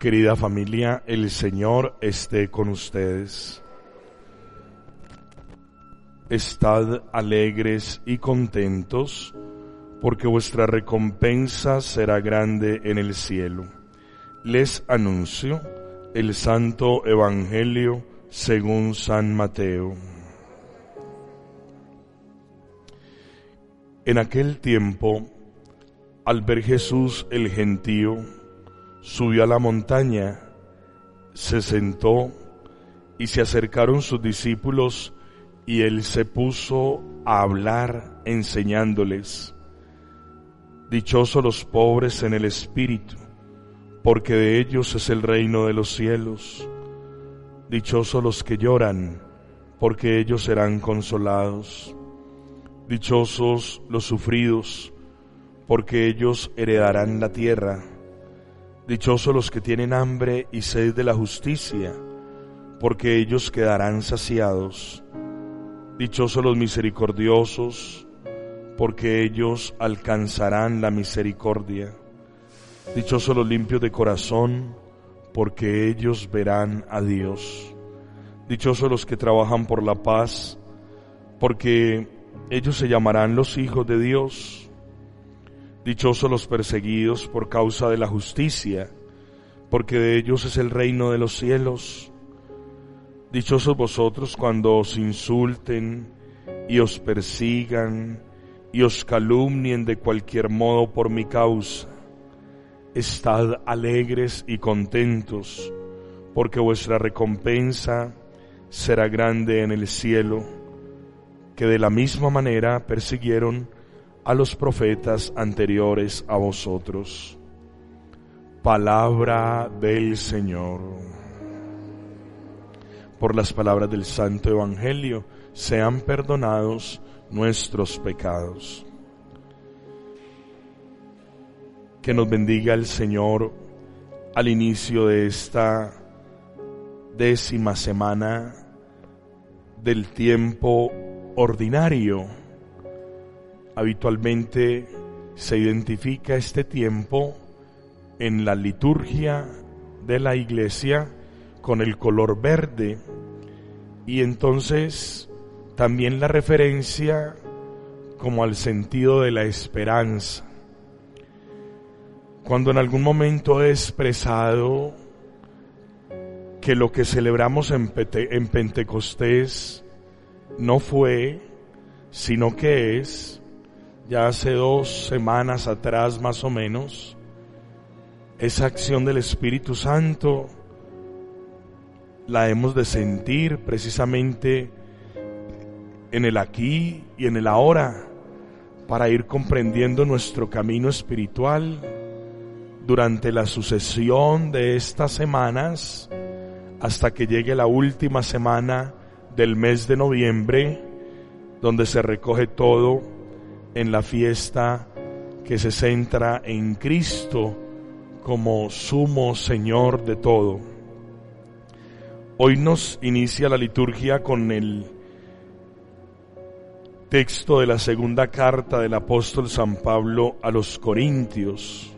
Querida familia, el Señor esté con ustedes. Estad alegres y contentos, porque vuestra recompensa será grande en el cielo. Les anuncio el Santo Evangelio según San Mateo. En aquel tiempo, al ver Jesús el gentío, subió a la montaña, se sentó y se acercaron sus discípulos y él se puso a hablar enseñándoles. Dichosos los pobres en el espíritu, porque de ellos es el reino de los cielos. Dichosos los que lloran, porque ellos serán consolados. Dichosos los sufridos, porque ellos heredarán la tierra. Dichosos los que tienen hambre y sed de la justicia, porque ellos quedarán saciados. Dichosos los misericordiosos, porque ellos alcanzarán la misericordia. Dichosos los limpios de corazón, porque ellos verán a Dios. Dichosos los que trabajan por la paz, porque ellos se llamarán los hijos de Dios. Dichosos los perseguidos por causa de la justicia, porque de ellos es el reino de los cielos. Dichosos vosotros cuando os insulten y os persigan y os calumnien de cualquier modo por mi causa Estad alegres y contentos, porque vuestra recompensa será grande en el cielo, que de la misma manera persiguieron a los profetas anteriores a vosotros. Palabra del Señor. Por las palabras del Santo Evangelio sean perdonados nuestros pecados. que nos bendiga el Señor al inicio de esta décima semana del tiempo ordinario. Habitualmente se identifica este tiempo en la liturgia de la iglesia con el color verde. Y entonces también la referencia como al sentido de la esperanza. Cuando en algún momento he expresado que lo que celebramos en, Pentecostés no fue, sino que es, ya hace dos semanas atrás más o menos, esa acción del Espíritu Santo la hemos de sentir precisamente en el aquí y en el ahora para ir comprendiendo nuestro camino espiritual durante la sucesión de estas semanas hasta que llegue la última semana del mes de noviembre, donde se recoge todo en la fiesta que se centra en Cristo como sumo Señor de todo. Hoy nos inicia la liturgia con el texto de la segunda carta del apóstol San Pablo a los Corintios.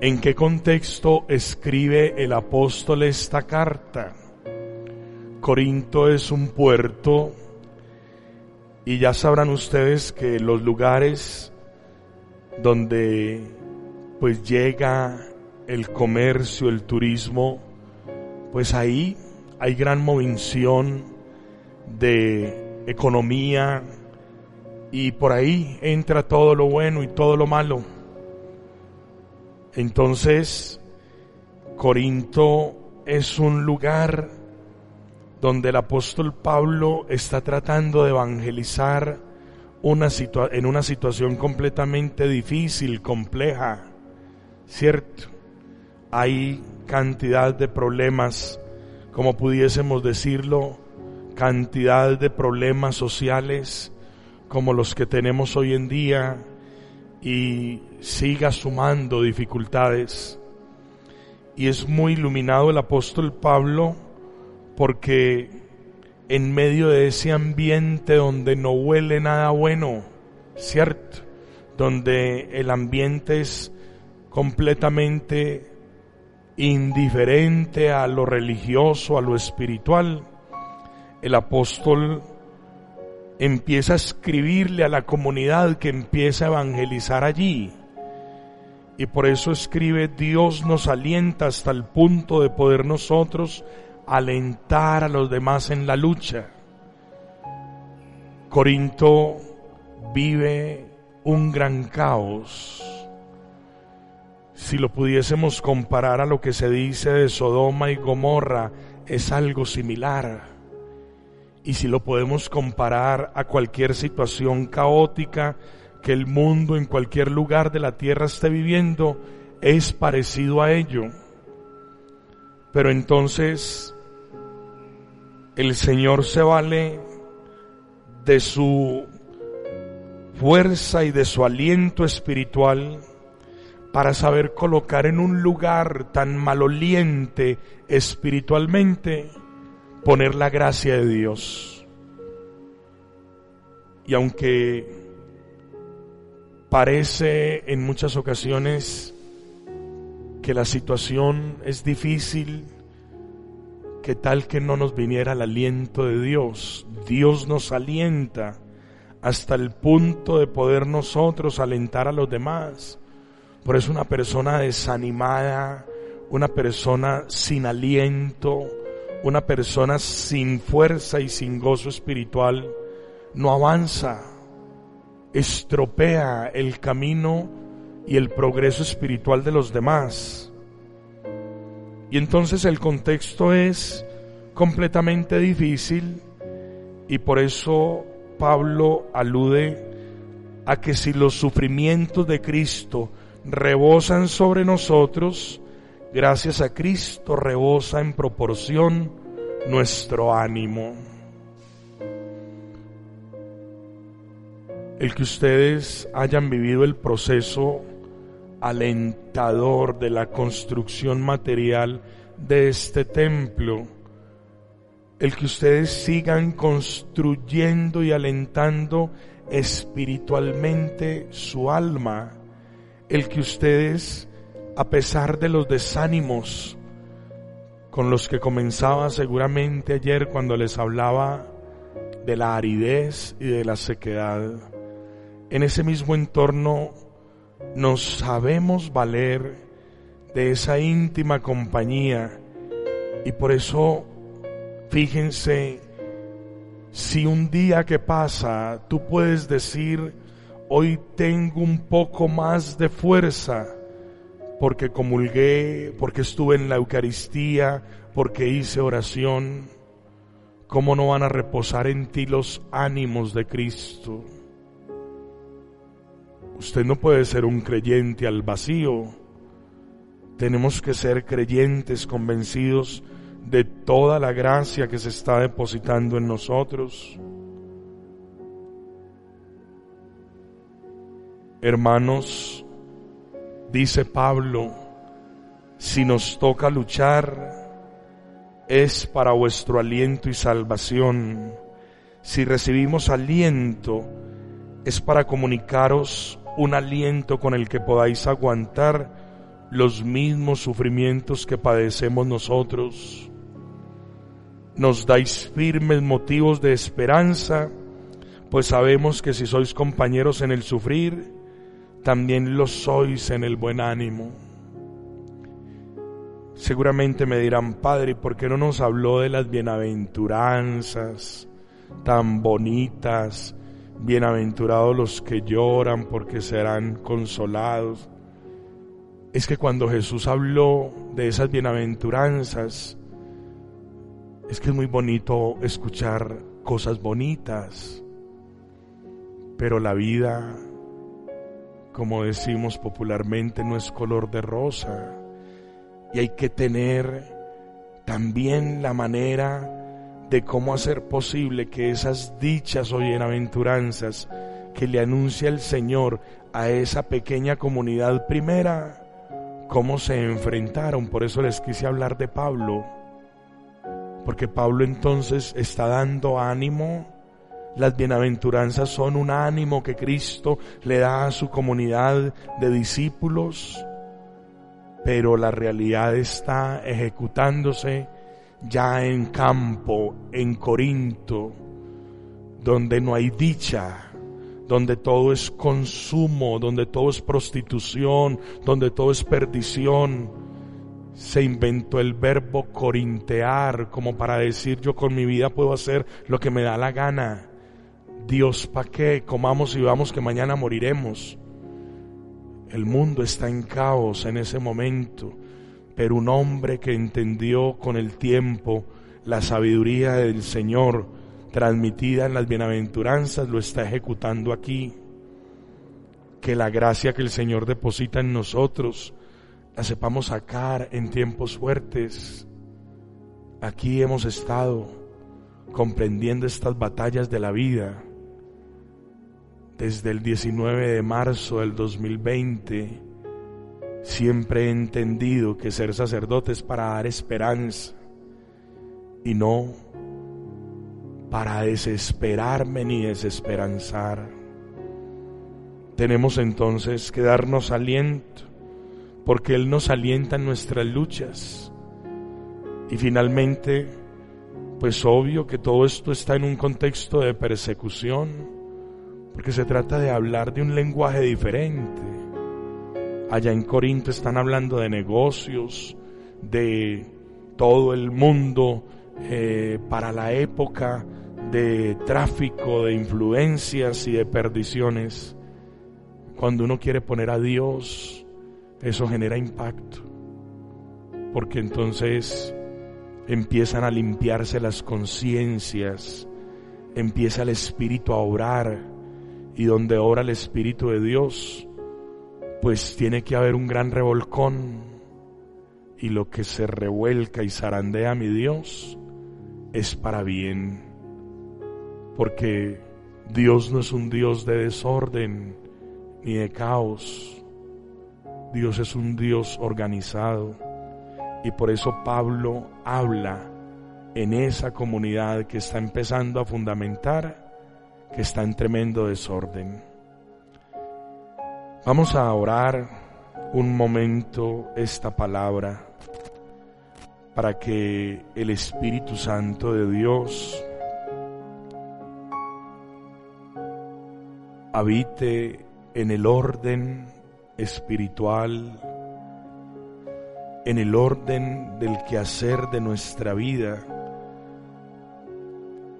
¿En qué contexto escribe el apóstol esta carta? Corinto es un puerto y ya sabrán ustedes que los lugares donde pues llega el comercio, el turismo, pues ahí hay gran movención de economía y por ahí entra todo lo bueno y todo lo malo. Entonces, Corinto es un lugar donde el apóstol Pablo está tratando de evangelizar una en una situación completamente difícil, compleja, ¿cierto? hay cantidad de problemas, como pudiésemos decirlo, cantidad de problemas sociales como los que tenemos hoy en día y siga sumando dificultades. Y es muy iluminado el apóstol Pablo porque en medio de ese ambiente donde no huele nada bueno, ¿cierto? Donde el ambiente es completamente indiferente a lo religioso, a lo espiritual, el apóstol empieza a escribirle a la comunidad que empieza a evangelizar allí. Y por eso escribe, Dios nos alienta hasta el punto de poder nosotros alentar a los demás en la lucha. Corinto vive un gran caos. Si lo pudiésemos comparar a lo que se dice de Sodoma y Gomorra, es algo similar. Y si lo podemos comparar a cualquier situación caótica que el mundo en cualquier lugar de la tierra esté viviendo, es parecido a ello. Pero entonces el Señor se vale de su fuerza y de su aliento espiritual para saber colocar en un lugar tan maloliente espiritualmente, poner la gracia de Dios. Y aunque parece en muchas ocasiones que la situación es difícil, que tal que no nos viniera el aliento de Dios, Dios nos alienta hasta el punto de poder nosotros alentar a los demás por eso una persona desanimada, una persona sin aliento, una persona sin fuerza y sin gozo espiritual, no avanza, estropea el camino y el progreso espiritual de los demás. Y entonces el contexto es completamente difícil y por eso Pablo alude a que si los sufrimientos de Cristo rebosan sobre nosotros, gracias a Cristo rebosa en proporción nuestro ánimo. El que ustedes hayan vivido el proceso alentador de la construcción material de este templo, el que ustedes sigan construyendo y alentando espiritualmente su alma, el que ustedes, a pesar de los desánimos con los que comenzaba seguramente ayer cuando les hablaba de la aridez y de la sequedad, en ese mismo entorno nos sabemos valer de esa íntima compañía y por eso fíjense si un día que pasa tú puedes decir hoy tengo un poco más de fuerza porque comulgué, porque estuve en la Eucaristía, porque hice oración. ¿Cómo no van a reposar en ti los ánimos de Cristo? Usted no puede ser un creyente al vacío. Tenemos que ser creyentes convencidos de toda la gracia que se está depositando en nosotros. Hermanos, dice Pablo, si nos toca luchar, es para vuestro aliento y salvación. Si recibimos aliento, es para comunicaros un aliento con el que podáis aguantar los mismos sufrimientos que padecemos nosotros. Nos dais firmes motivos de esperanza, pues sabemos que si sois compañeros en el sufrir, también lo sois en el buen ánimo. Seguramente me dirán, Padre, ¿por qué no nos habló de las bienaventuranzas tan bonitas? Bienaventurados los que lloran porque serán consolados. Es que cuando Jesús habló de esas bienaventuranzas, es que es muy bonito escuchar cosas bonitas, pero la vida como decimos popularmente, no es color de rosa. Y hay que tener también la manera de cómo hacer posible que esas dichas o bienaventuranzas que le anuncia el Señor a esa pequeña comunidad primera, cómo se enfrentaron. Por eso les quise hablar de Pablo, porque Pablo entonces está dando ánimo. Las bienaventuranzas son un ánimo que Cristo le da a su comunidad de discípulos, pero la realidad está ejecutándose ya en campo, en Corinto, donde no hay dicha, donde todo es consumo, donde todo es prostitución, donde todo es perdición. Se inventó el verbo corintear como para decir yo con mi vida puedo hacer lo que me da la gana. Dios, ¿para qué? Comamos y vamos que mañana moriremos. El mundo está en caos en ese momento, pero un hombre que entendió con el tiempo la sabiduría del Señor, transmitida en las bienaventuranzas, lo está ejecutando aquí. Que la gracia que el Señor deposita en nosotros la sepamos sacar en tiempos fuertes. Aquí hemos estado comprendiendo estas batallas de la vida. Desde el 19 de marzo del 2020, siempre he entendido que ser sacerdote es para dar esperanza y no para desesperarme ni desesperanzar. Tenemos entonces que darnos aliento, porque Él nos alienta en nuestras luchas. Y finalmente, pues obvio que todo esto está en un contexto de persecución, porque se trata de hablar de un lenguaje diferente. Allá en Corinto están hablando de negocios, de todo el mundo eh, para la época de tráfico, de influencias y de perdiciones. Cuando uno quiere poner a Dios, eso genera impacto. Porque entonces empiezan a limpiarse las conciencias, empieza el Espíritu a obrar y donde obra el Espíritu de Dios, pues tiene que haber un gran revolcón y lo que se revuelca y zarandea mi Dios es para bien porque Dios no es un Dios de desorden ni de caos. Dios es un Dios organizado. Y por eso Pablo habla en esa comunidad que está empezando a fundamentar, que está en tremendo desorden. Vamos a orar un momento esta palabra para que el Espíritu Santo de Dios habite en el orden espiritual, en el orden del quehacer de nuestra vida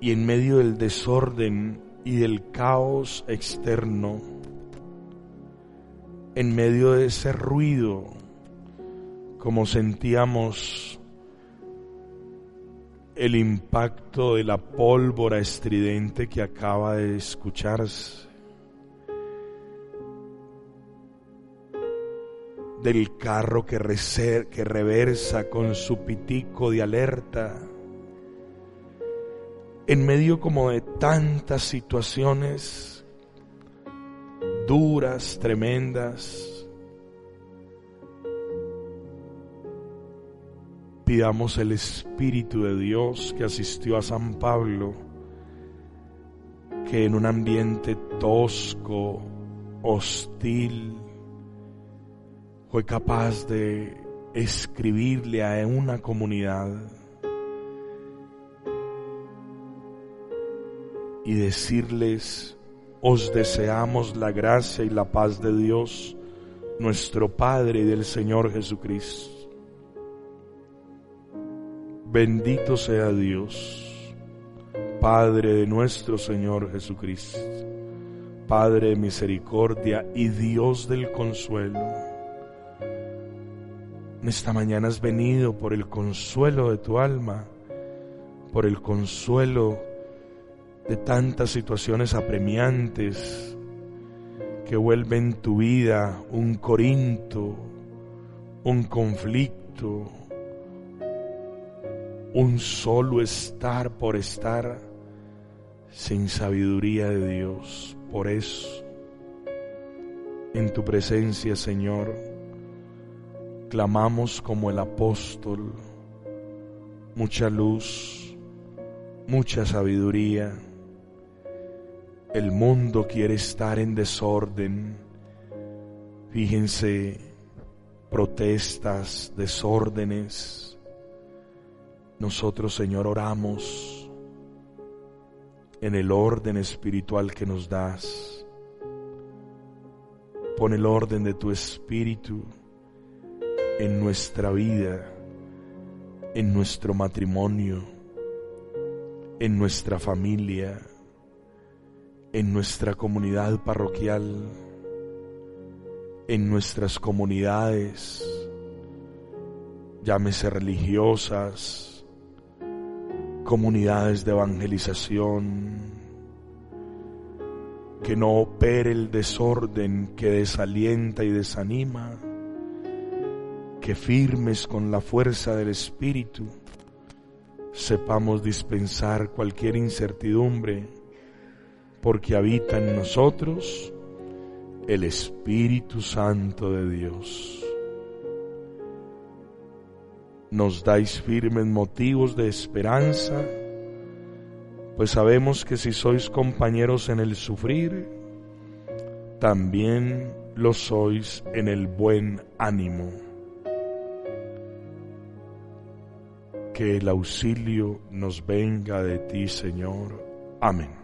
y en medio del desorden y del caos externo, en medio de ese ruido, como sentíamos el impacto de la pólvora estridente que acaba de escucharse del carro que, que reversa con su pitico de alerta, en medio como de tantas situaciones duras, tremendas, pidamos el Espíritu de Dios que asistió a San Pablo, que en un ambiente tosco, hostil, fue capaz de escribirle a una comunidad y decirles, os deseamos la gracia y la paz de Dios, nuestro Padre y del Señor Jesucristo. Bendito sea Dios, Padre de nuestro Señor Jesucristo, Padre de misericordia y Dios del consuelo esta mañana has venido por el consuelo de tu alma, por el consuelo de tantas situaciones apremiantes que vuelven tu vida un corinto, un conflicto un solo estar por estar sin sabiduría de Dios. Por eso, en tu presencia, Señor, clamamos como el apóstol, mucha luz, mucha sabiduría. El mundo quiere estar en desorden. Fíjense, protestas, desórdenes. Nosotros, Señor, oramos en el orden espiritual que nos das. Pon el orden de tu espíritu en nuestra vida, en nuestro matrimonio, en nuestra familia, en nuestra comunidad parroquial, en nuestras comunidades, llámese religiosas, comunidades de evangelización, que no opere el desorden que desalienta y desanima, que firmes con la fuerza del Espíritu sepamos dispensar cualquier incertidumbre, porque habita en nosotros el Espíritu Santo de Dios. Nos dais firmes motivos de esperanza, pues sabemos que si sois compañeros en el sufrir, también lo sois en el buen ánimo. que el auxilio nos venga de ti, Señor. Amén.